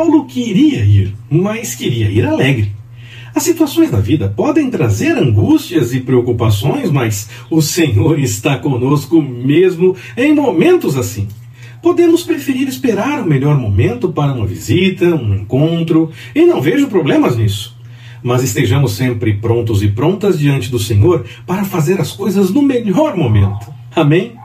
Paulo queria ir, mas queria ir alegre. As situações da vida podem trazer angústias e preocupações, mas o Senhor está conosco mesmo em momentos assim. Podemos preferir esperar o melhor momento para uma visita, um encontro, e não vejo problemas nisso. Mas estejamos sempre prontos e prontas diante do Senhor para fazer as coisas no melhor momento. Amém?